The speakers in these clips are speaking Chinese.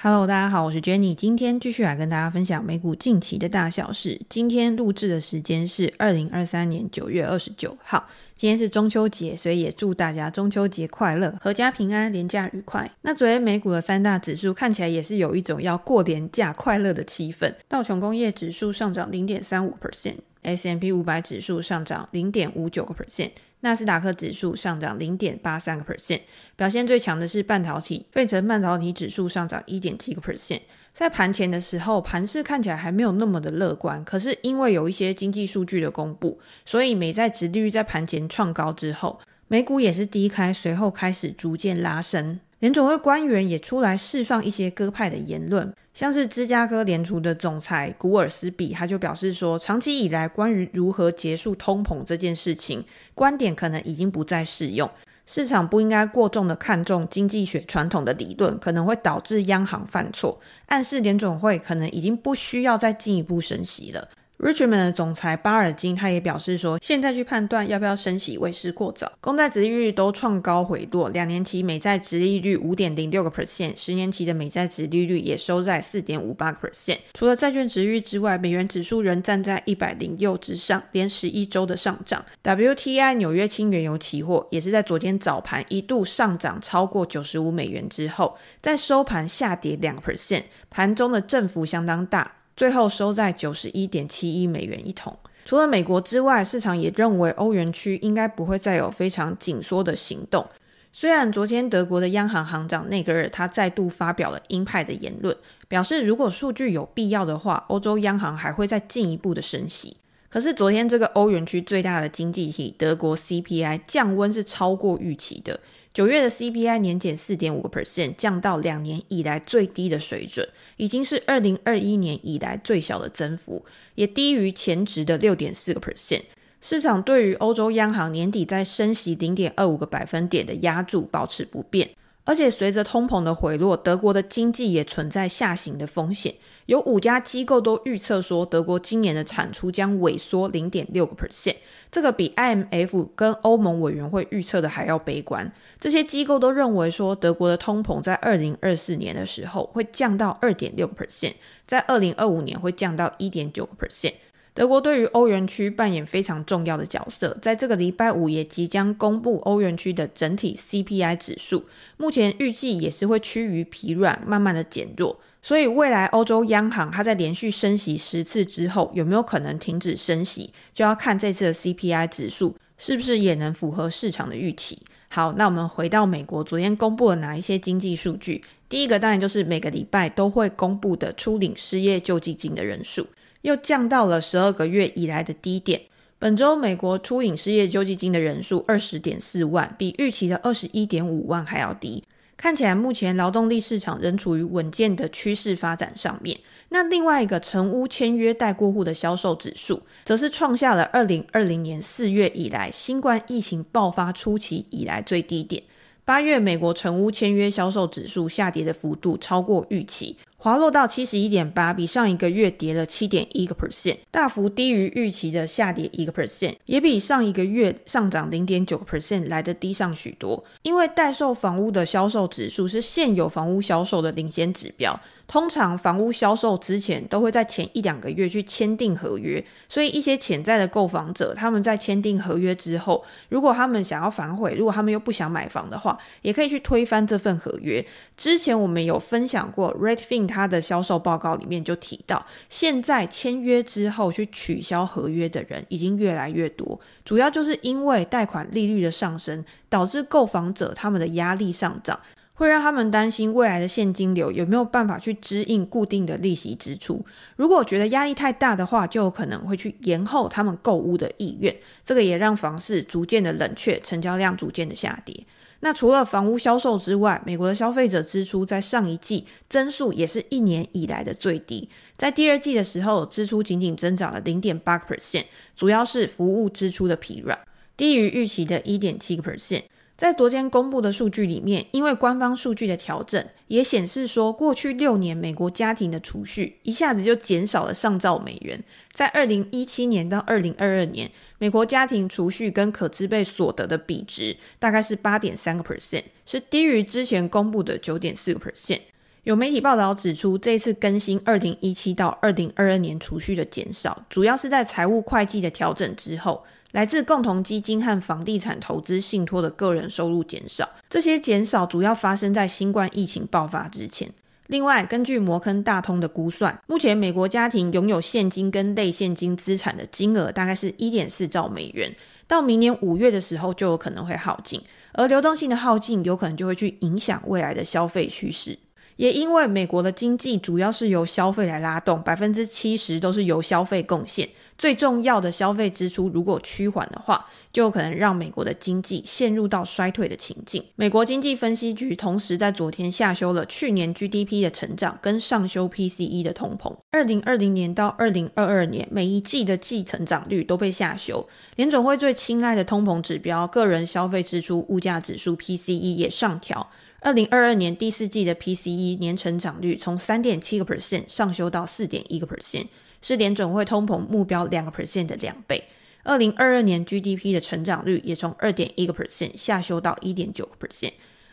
Hello，大家好，我是 Jenny，今天继续来跟大家分享美股近期的大小事。今天录制的时间是二零二三年九月二十九号，今天是中秋节，所以也祝大家中秋节快乐，阖家平安，连假愉快。那昨天美股的三大指数看起来也是有一种要过连假快乐的气氛，道琼工业指数上涨零点三五 percent，S&P 五百指数上涨零点五九个 percent。纳斯达克指数上涨零点八三个 percent，表现最强的是半导体，费城半导体指数上涨一点七个 percent。在盘前的时候，盘势看起来还没有那么的乐观，可是因为有一些经济数据的公布，所以美债殖利率在盘前创高之后，美股也是低开，随后开始逐渐拉升。联准会官员也出来释放一些鸽派的言论，像是芝加哥联储的总裁古尔斯比，他就表示说，长期以来关于如何结束通膨这件事情，观点可能已经不再适用，市场不应该过重的看重经济学传统的理论，可能会导致央行犯错，暗示联准会可能已经不需要再进一步升息了。Richmond 的总裁巴尔金他也表示说，现在去判断要不要升息为时过早。公债殖利率都创高回落，两年期美债殖利率五点零六个 percent，十年期的美债殖利率也收在四点五八个 percent。除了债券殖率之外，美元指数仍站在一百零六之上，连十一周的上涨。WTI 纽约轻原油期货也是在昨天早盘一度上涨超过九十五美元之后，在收盘下跌两个 percent，盘中的振幅相当大。最后收在九十一点七一美元一桶。除了美国之外，市场也认为欧元区应该不会再有非常紧缩的行动。虽然昨天德国的央行行长内格尔他再度发表了鹰派的言论，表示如果数据有必要的话，欧洲央行还会再进一步的升息。可是昨天这个欧元区最大的经济体德国 CPI 降温是超过预期的。九月的 CPI 年减四点五个 percent，降到两年以来最低的水准，已经是二零二一年以来最小的增幅，也低于前值的六点四个 percent。市场对于欧洲央行年底再升息零点二五个百分点的压注保持不变。而且随着通膨的回落，德国的经济也存在下行的风险。有五家机构都预测说，德国今年的产出将萎缩零点六个 percent，这个比 IMF 跟欧盟委员会预测的还要悲观。这些机构都认为说，德国的通膨在二零二四年的时候会降到二点六个 percent，在二零二五年会降到一点九个 percent。德国对于欧元区扮演非常重要的角色，在这个礼拜五也即将公布欧元区的整体 CPI 指数，目前预计也是会趋于疲软，慢慢的减弱。所以未来欧洲央行它在连续升息十次之后，有没有可能停止升息，就要看这次的 CPI 指数是不是也能符合市场的预期。好，那我们回到美国，昨天公布了哪一些经济数据？第一个当然就是每个礼拜都会公布的初领失业救济金的人数。又降到了十二个月以来的低点。本周美国初领失业救济金的人数二十点四万，比预期的二十一点五万还要低。看起来目前劳动力市场仍处于稳健的趋势发展上面。那另外一个成屋签约待过户的销售指数，则是创下了二零二零年四月以来新冠疫情爆发初期以来最低点。八月美国成屋签约销售指数下跌的幅度超过预期。滑落到七十一点八，比上一个月跌了七点一个 percent，大幅低于预期的下跌一个 percent，也比上一个月上涨零点九个 percent 来的低上许多。因为待售房屋的销售指数是现有房屋销售的领先指标。通常房屋销售之前都会在前一两个月去签订合约，所以一些潜在的购房者，他们在签订合约之后，如果他们想要反悔，如果他们又不想买房的话，也可以去推翻这份合约。之前我们有分享过，Redfin 它的销售报告里面就提到，现在签约之后去取消合约的人已经越来越多，主要就是因为贷款利率的上升，导致购房者他们的压力上涨。会让他们担心未来的现金流有没有办法去支应固定的利息支出。如果觉得压力太大的话，就有可能会去延后他们购屋的意愿。这个也让房市逐渐的冷却，成交量逐渐的下跌。那除了房屋销售之外，美国的消费者支出在上一季增速也是一年以来的最低。在第二季的时候，支出仅仅增长了零点八 percent，主要是服务支出的疲软，低于预期的一点七个 percent。在昨天公布的数据里面，因为官方数据的调整，也显示说，过去六年美国家庭的储蓄一下子就减少了上兆美元。在二零一七年到二零二二年，美国家庭储蓄跟可支配所得的比值大概是八点三个 percent，是低于之前公布的九点四个 percent。有媒体报道指出，这次更新二零一七到二零二二年储蓄的减少，主要是在财务会计的调整之后，来自共同基金和房地产投资信托的个人收入减少。这些减少主要发生在新冠疫情爆发之前。另外，根据摩根大通的估算，目前美国家庭拥有现金跟类现金资产的金额大概是一点四兆美元，到明年五月的时候就有可能会耗尽，而流动性的耗尽有可能就会去影响未来的消费趋势。也因为美国的经济主要是由消费来拉动，百分之七十都是由消费贡献。最重要的消费支出如果趋缓的话，就有可能让美国的经济陷入到衰退的情境。美国经济分析局同时在昨天下修了去年 GDP 的成长，跟上修 PCE 的通膨。二零二零年到二零二二年每一季的季成长率都被下修。联准会最青睐的通膨指标个人消费支出物价指数 PCE 也上调。二零二二年第四季的 PCE 年成长率从三点七个 percent 上修到四点一个 percent，是联准会通膨目标两个 percent 的两倍。二零二二年 GDP 的成长率也从二点一个 percent 下修到一点九个 percent。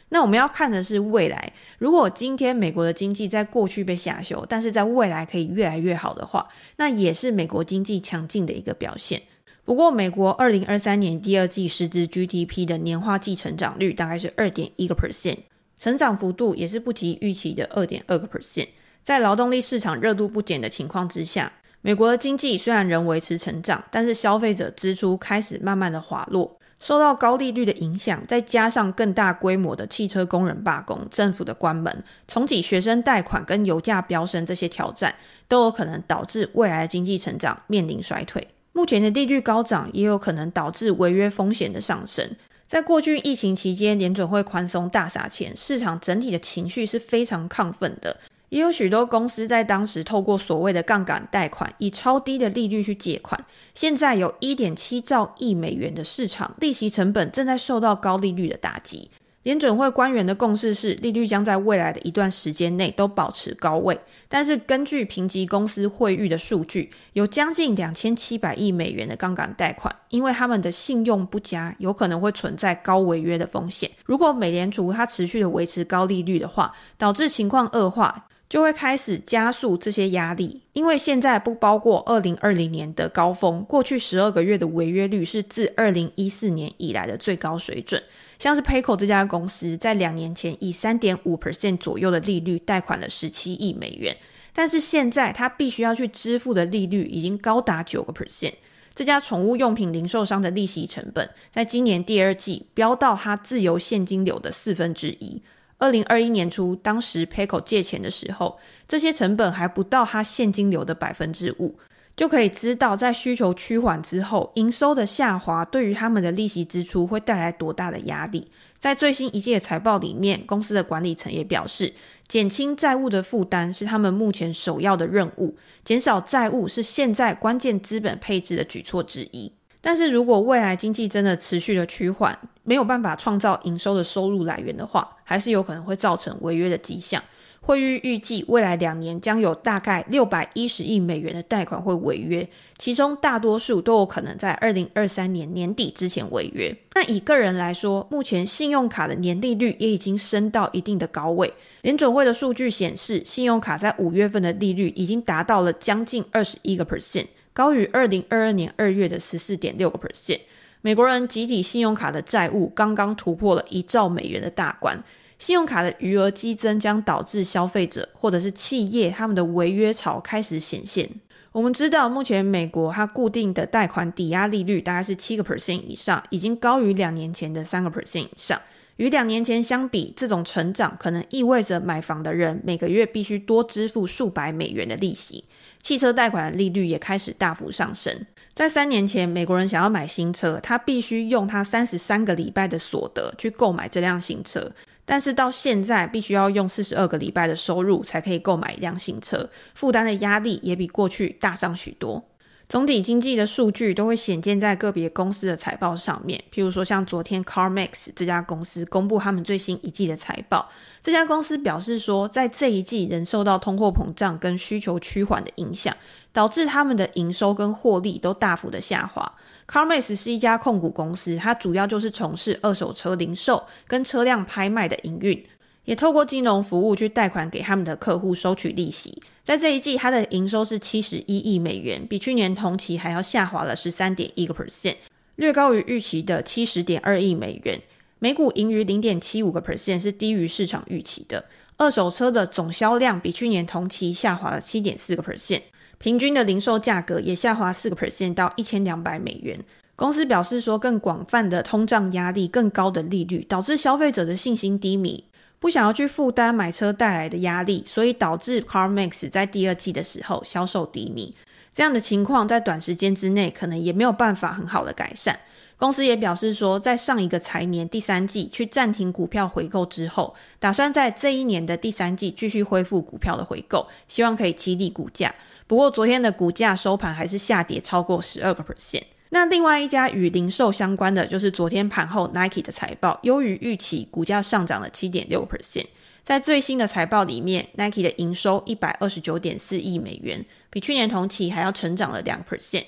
那我们要看的是未来，如果今天美国的经济在过去被下修，但是在未来可以越来越好的话，那也是美国经济强劲的一个表现。不过，美国二零二三年第二季实质 GDP 的年化季成长率大概是二点一个 percent。成长幅度也是不及预期的二点二个 percent，在劳动力市场热度不减的情况之下，美国的经济虽然仍维持成长，但是消费者支出开始慢慢的滑落，受到高利率的影响，再加上更大规模的汽车工人罢工、政府的关门、重启学生贷款跟油价飙升这些挑战，都有可能导致未来的经济成长面临衰退。目前的利率高涨，也有可能导致违约风险的上升。在过去疫情期间，联准会宽松大撒钱，市场整体的情绪是非常亢奋的。也有许多公司在当时透过所谓的杠杆贷款，以超低的利率去借款。现在有一点七兆亿美元的市场，利息成本正在受到高利率的打击。联准会官员的共识是，利率将在未来的一段时间内都保持高位。但是，根据评级公司汇誉的数据，有将近两千七百亿美元的杠杆贷款，因为他们的信用不佳，有可能会存在高违约的风险。如果美联储它持续的维持高利率的话，导致情况恶化，就会开始加速这些压力。因为现在不包括二零二零年的高峰，过去十二个月的违约率是自二零一四年以来的最高水准。像是 Payco 这家公司在两年前以三点五 percent 左右的利率贷款了十七亿美元，但是现在他必须要去支付的利率已经高达九个 percent。这家宠物用品零售商的利息成本，在今年第二季飙到它自由现金流的四分之一。二零二一年初，当时 Payco 借钱的时候，这些成本还不到它现金流的百分之五。就可以知道，在需求趋缓之后，营收的下滑对于他们的利息支出会带来多大的压力。在最新一季的财报里面，公司的管理层也表示，减轻债务的负担是他们目前首要的任务，减少债务是现在关键资本配置的举措之一。但是如果未来经济真的持续的趋缓，没有办法创造营收的收入来源的话，还是有可能会造成违约的迹象。惠誉预计未来两年将有大概六百一十亿美元的贷款会违约，其中大多数都有可能在二零二三年年底之前违约。那以个人来说，目前信用卡的年利率也已经升到一定的高位。联准会的数据显示，信用卡在五月份的利率已经达到了将近二十一个 percent，高于二零二二年二月的十四点六个 percent。美国人集体信用卡的债务刚刚突破了一兆美元的大关。信用卡的余额激增将导致消费者或者是企业他们的违约潮开始显现。我们知道，目前美国它固定的贷款抵押利率大概是七个 percent 以上，已经高于两年前的三个 percent 以上。与两年前相比，这种成长可能意味着买房的人每个月必须多支付数百美元的利息。汽车贷款的利率也开始大幅上升。在三年前，美国人想要买新车，他必须用他三十三个礼拜的所得去购买这辆新车。但是到现在，必须要用四十二个礼拜的收入才可以购买一辆新车，负担的压力也比过去大上许多。总体经济的数据都会显现在个别公司的财报上面，譬如说像昨天 CarMax 这家公司公布他们最新一季的财报，这家公司表示说，在这一季仍受到通货膨胀跟需求趋缓的影响，导致他们的营收跟获利都大幅的下滑。CarMax 是一家控股公司，它主要就是从事二手车零售跟车辆拍卖的营运。也透过金融服务去贷款给他们的客户收取利息。在这一季，它的营收是七十一亿美元，比去年同期还要下滑了十三点一个 percent，略高于预期的七十点二亿美元。每股盈余零点七五个 percent 是低于市场预期的。二手车的总销量比去年同期下滑了七点四个 percent，平均的零售价格也下滑四个 percent 到一千两百美元。公司表示说，更广泛的通胀压力、更高的利率导致消费者的信心低迷，不想要去负担买车带来的压力，所以导致 CarMax 在第二季的时候销售低迷。这样的情况在短时间之内可能也没有办法很好的改善。公司也表示说，在上一个财年第三季去暂停股票回购之后，打算在这一年的第三季继续恢复股票的回购，希望可以激励股价。不过昨天的股价收盘还是下跌超过十二个 percent。那另外一家与零售相关的，就是昨天盘后 Nike 的财报优于预期，股价上涨了七点六 percent。在最新的财报里面，Nike 的营收一百二十九点四亿美元，比去年同期还要成长了两 percent。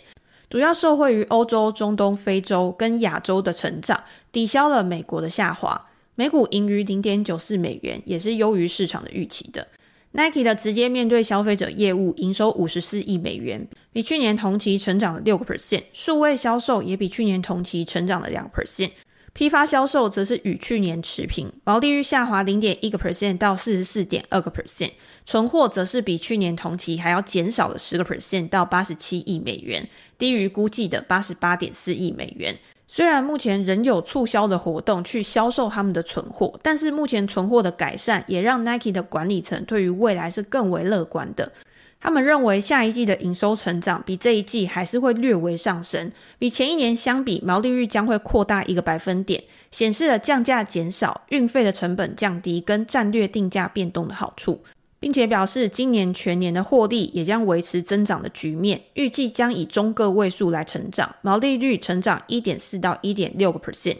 主要受惠于欧洲、中东、非洲跟亚洲的成长，抵消了美国的下滑。每股盈余零点九四美元，也是优于市场的预期的。Nike 的直接面对消费者业务营收五十四亿美元，比去年同期成长了六个 percent。数位销售也比去年同期成长了两 percent。批发销售则是与去年持平，毛利率下滑零点一个 percent 到四十四点二个 percent，存货则是比去年同期还要减少了十个 percent 到八十七亿美元，低于估计的八十八点四亿美元。虽然目前仍有促销的活动去销售他们的存货，但是目前存货的改善也让 Nike 的管理层对于未来是更为乐观的。他们认为下一季的营收成长比这一季还是会略微上升，比前一年相比，毛利率将会扩大一个百分点，显示了降价减少、运费的成本降低跟战略定价变动的好处，并且表示今年全年的获利也将维持增长的局面，预计将以中个位数来成长，毛利率成长一点四到一点六个 percent，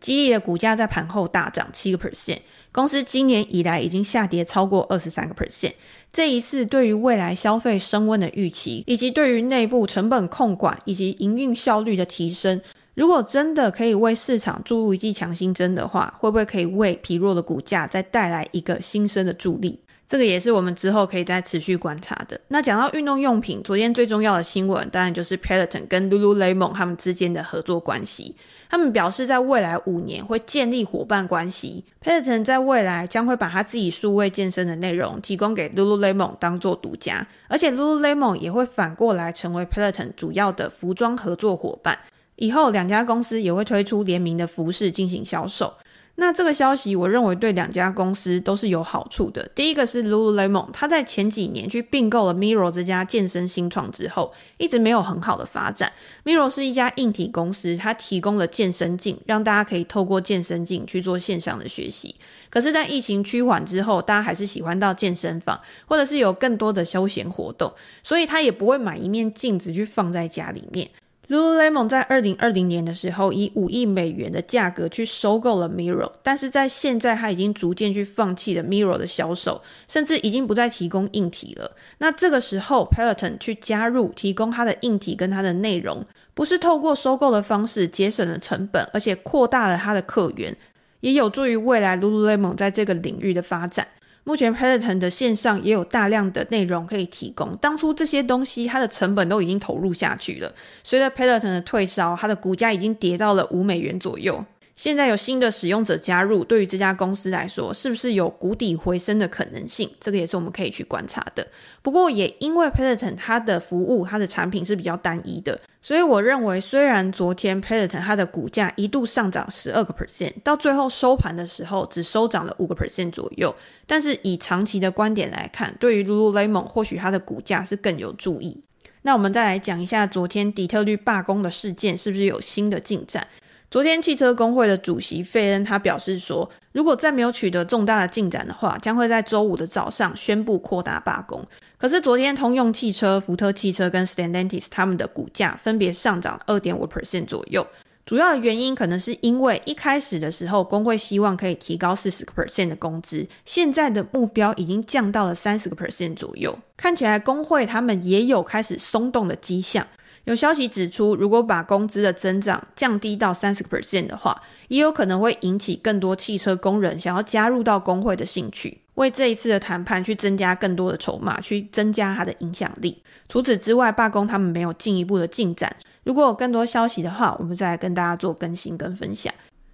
激励的股价在盘后大涨七个 percent。公司今年以来已经下跌超过二十三个 percent。这一次对于未来消费升温的预期，以及对于内部成本控管以及营运效率的提升，如果真的可以为市场注入一剂强心针的话，会不会可以为疲弱的股价再带来一个新生的助力？这个也是我们之后可以再持续观察的。那讲到运动用品，昨天最重要的新闻当然就是 Peloton 跟 Lululemon 他们之间的合作关系。他们表示，在未来五年会建立伙伴关系。Peloton 在未来将会把他自己数位健身的内容提供给 Lululemon 当做独家，而且 Lululemon 也会反过来成为 Peloton 主要的服装合作伙伴。以后两家公司也会推出联名的服饰进行销售。那这个消息，我认为对两家公司都是有好处的。第一个是 Lululemon，他在前几年去并购了 Mirror 这家健身新创之后，一直没有很好的发展。Mirror 是一家硬体公司，它提供了健身镜，让大家可以透过健身镜去做线上的学习。可是，在疫情趋缓之后，大家还是喜欢到健身房，或者是有更多的休闲活动，所以他也不会买一面镜子去放在家里面。Lululemon 在二零二零年的时候，以五亿美元的价格去收购了 Mirror，但是在现在，他已经逐渐去放弃了 Mirror 的销售，甚至已经不再提供硬体了。那这个时候，Peloton 去加入，提供它的硬体跟它的内容，不是透过收购的方式节省了成本，而且扩大了它的客源，也有助于未来 Lululemon 在这个领域的发展。目前 Peloton 的线上也有大量的内容可以提供。当初这些东西它的成本都已经投入下去了，随着 Peloton 的退烧，它的股价已经跌到了五美元左右。现在有新的使用者加入，对于这家公司来说，是不是有谷底回升的可能性？这个也是我们可以去观察的。不过，也因为 Peloton 它的服务、它的产品是比较单一的，所以我认为，虽然昨天 Peloton 它的股价一度上涨十二个 percent，到最后收盘的时候只收涨了五个 percent 左右，但是以长期的观点来看，对于 Lululemon 或许它的股价是更有助益。那我们再来讲一下昨天底特律罢工的事件，是不是有新的进展？昨天汽车工会的主席费恩他表示说，如果再没有取得重大的进展的话，将会在周五的早上宣布扩大罢工。可是昨天通用汽车、福特汽车跟 Standantis 他们的股价分别上涨二点五 percent 左右。主要的原因可能是因为一开始的时候工会希望可以提高四十个 percent 的工资，现在的目标已经降到了三十个 percent 左右。看起来工会他们也有开始松动的迹象。有消息指出，如果把工资的增长降低到三十 percent 的话，也有可能会引起更多汽车工人想要加入到工会的兴趣，为这一次的谈判去增加更多的筹码，去增加它的影响力。除此之外，罢工他们没有进一步的进展。如果有更多消息的话，我们再来跟大家做更新跟分享。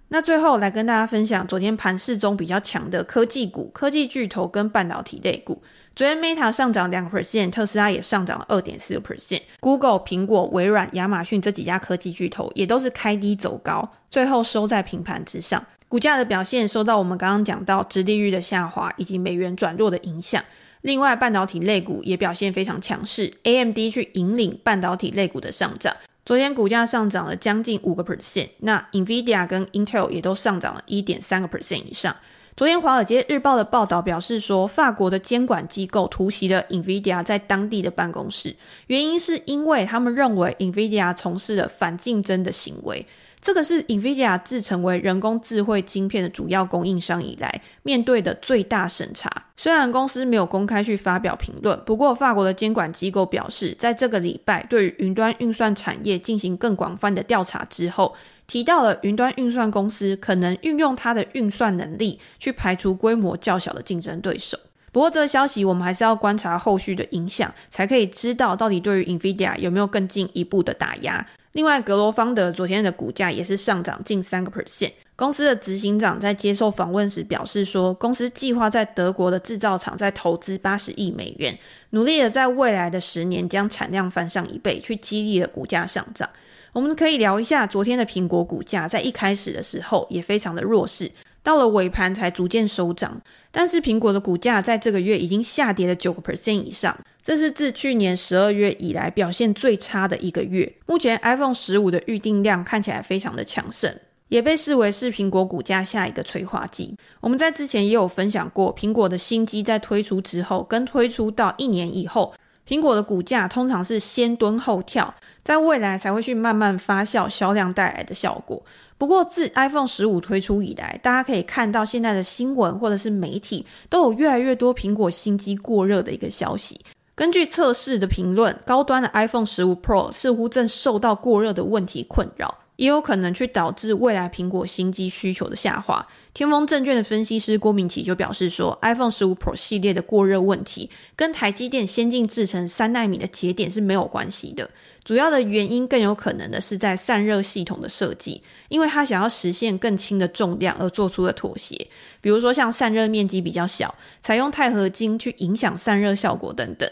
那最后来跟大家分享，昨天盘市中比较强的科技股、科技巨头跟半导体类股。昨天 Meta 上涨两个 percent，特斯拉也上涨了二点四个 percent。Google、苹果、微软、亚马逊这几家科技巨头也都是开低走高，最后收在平盘之上。股价的表现受到我们刚刚讲到殖利率的下滑以及美元转弱的影响。另外，半导体类股也表现非常强势，AMD 去引领半导体类股的上涨。昨天股价上涨了将近五个 percent，那 Nvidia 跟 Intel 也都上涨了一点三个 percent 以上。昨天华尔街日报的报道表示说，法国的监管机构突袭了 Nvidia 在当地的办公室，原因是因为他们认为 Nvidia 从事了反竞争的行为。这个是 NVIDIA 自成为人工智慧晶片的主要供应商以来面对的最大审查。虽然公司没有公开去发表评论，不过法国的监管机构表示，在这个礼拜对于云端运算产业进行更广泛的调查之后，提到了云端运算公司可能运用它的运算能力去排除规模较小的竞争对手。不过，这个消息我们还是要观察后续的影响，才可以知道到底对于 NVIDIA 有没有更进一步的打压。另外，格罗方德昨天的股价也是上涨近三个 percent。公司的执行长在接受访问时表示说，公司计划在德国的制造厂再投资八十亿美元，努力的在未来的十年将产量翻上一倍，去激励了股价上涨。我们可以聊一下昨天的苹果股价，在一开始的时候也非常的弱势，到了尾盘才逐渐收涨。但是苹果的股价在这个月已经下跌了九个 percent 以上。这是自去年十二月以来表现最差的一个月。目前 iPhone 十五的预订量看起来非常的强盛，也被视为是苹果股价下一个催化剂。我们在之前也有分享过，苹果的新机在推出之后，跟推出到一年以后，苹果的股价通常是先蹲后跳，在未来才会去慢慢发酵销量带来的效果。不过自 iPhone 十五推出以来，大家可以看到现在的新闻或者是媒体都有越来越多苹果新机过热的一个消息。根据测试的评论，高端的 iPhone 15 Pro 似乎正受到过热的问题困扰，也有可能去导致未来苹果新机需求的下滑。天风证券的分析师郭明奇就表示说，iPhone 15 Pro 系列的过热问题跟台积电先进制程三纳米的节点是没有关系的，主要的原因更有可能的是在散热系统的设计，因为它想要实现更轻的重量而做出的妥协，比如说像散热面积比较小，采用钛合金去影响散热效果等等。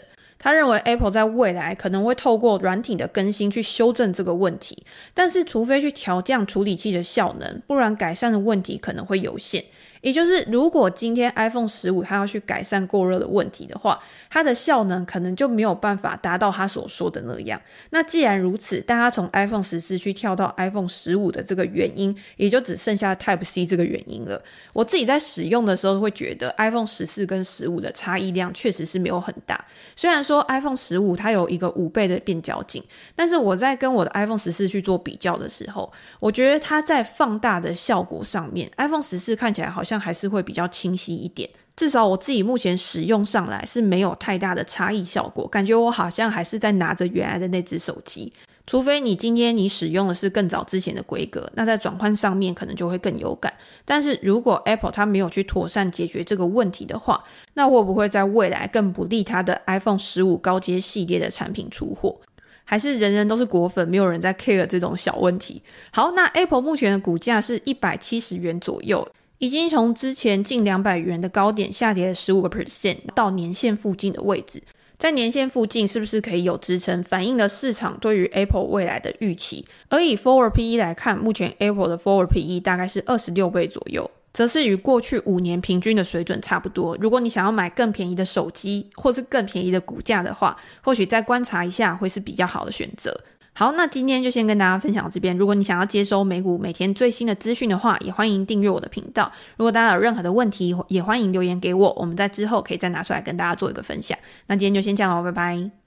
他认为 Apple 在未来可能会透过软体的更新去修正这个问题，但是除非去调降处理器的效能，不然改善的问题可能会有限。也就是，如果今天 iPhone 十五它要去改善过热的问题的话，它的效能可能就没有办法达到它所说的那样。那既然如此，大家从 iPhone 十四去跳到 iPhone 十五的这个原因，也就只剩下 Type C 这个原因了。我自己在使用的时候会觉得 iPhone 十四跟十五的差异量确实是没有很大。虽然说 iPhone 十五它有一个五倍的变焦镜，但是我在跟我的 iPhone 十四去做比较的时候，我觉得它在放大的效果上面，iPhone 十四看起来好像还是会比较清晰一点，至少我自己目前使用上来是没有太大的差异效果，感觉我好像还是在拿着原来的那只手机，除非你今天你使用的是更早之前的规格，那在转换上面可能就会更有感。但是如果 Apple 它没有去妥善解决这个问题的话，那会不会在未来更不利它的 iPhone 十五高阶系列的产品出货？还是人人都是果粉，没有人在 care 这种小问题？好，那 Apple 目前的股价是一百七十元左右。已经从之前近两百元的高点下跌了十五个 percent 到年线附近的位置，在年线附近是不是可以有支撑，反映了市场对于 Apple 未来的预期？而以 Forward PE 来看，目前 Apple 的 Forward PE 大概是二十六倍左右，则是与过去五年平均的水准差不多。如果你想要买更便宜的手机，或是更便宜的股价的话，或许再观察一下会是比较好的选择。好，那今天就先跟大家分享到这边。如果你想要接收美股每天最新的资讯的话，也欢迎订阅我的频道。如果大家有任何的问题，也欢迎留言给我，我们在之后可以再拿出来跟大家做一个分享。那今天就先这样了，拜拜。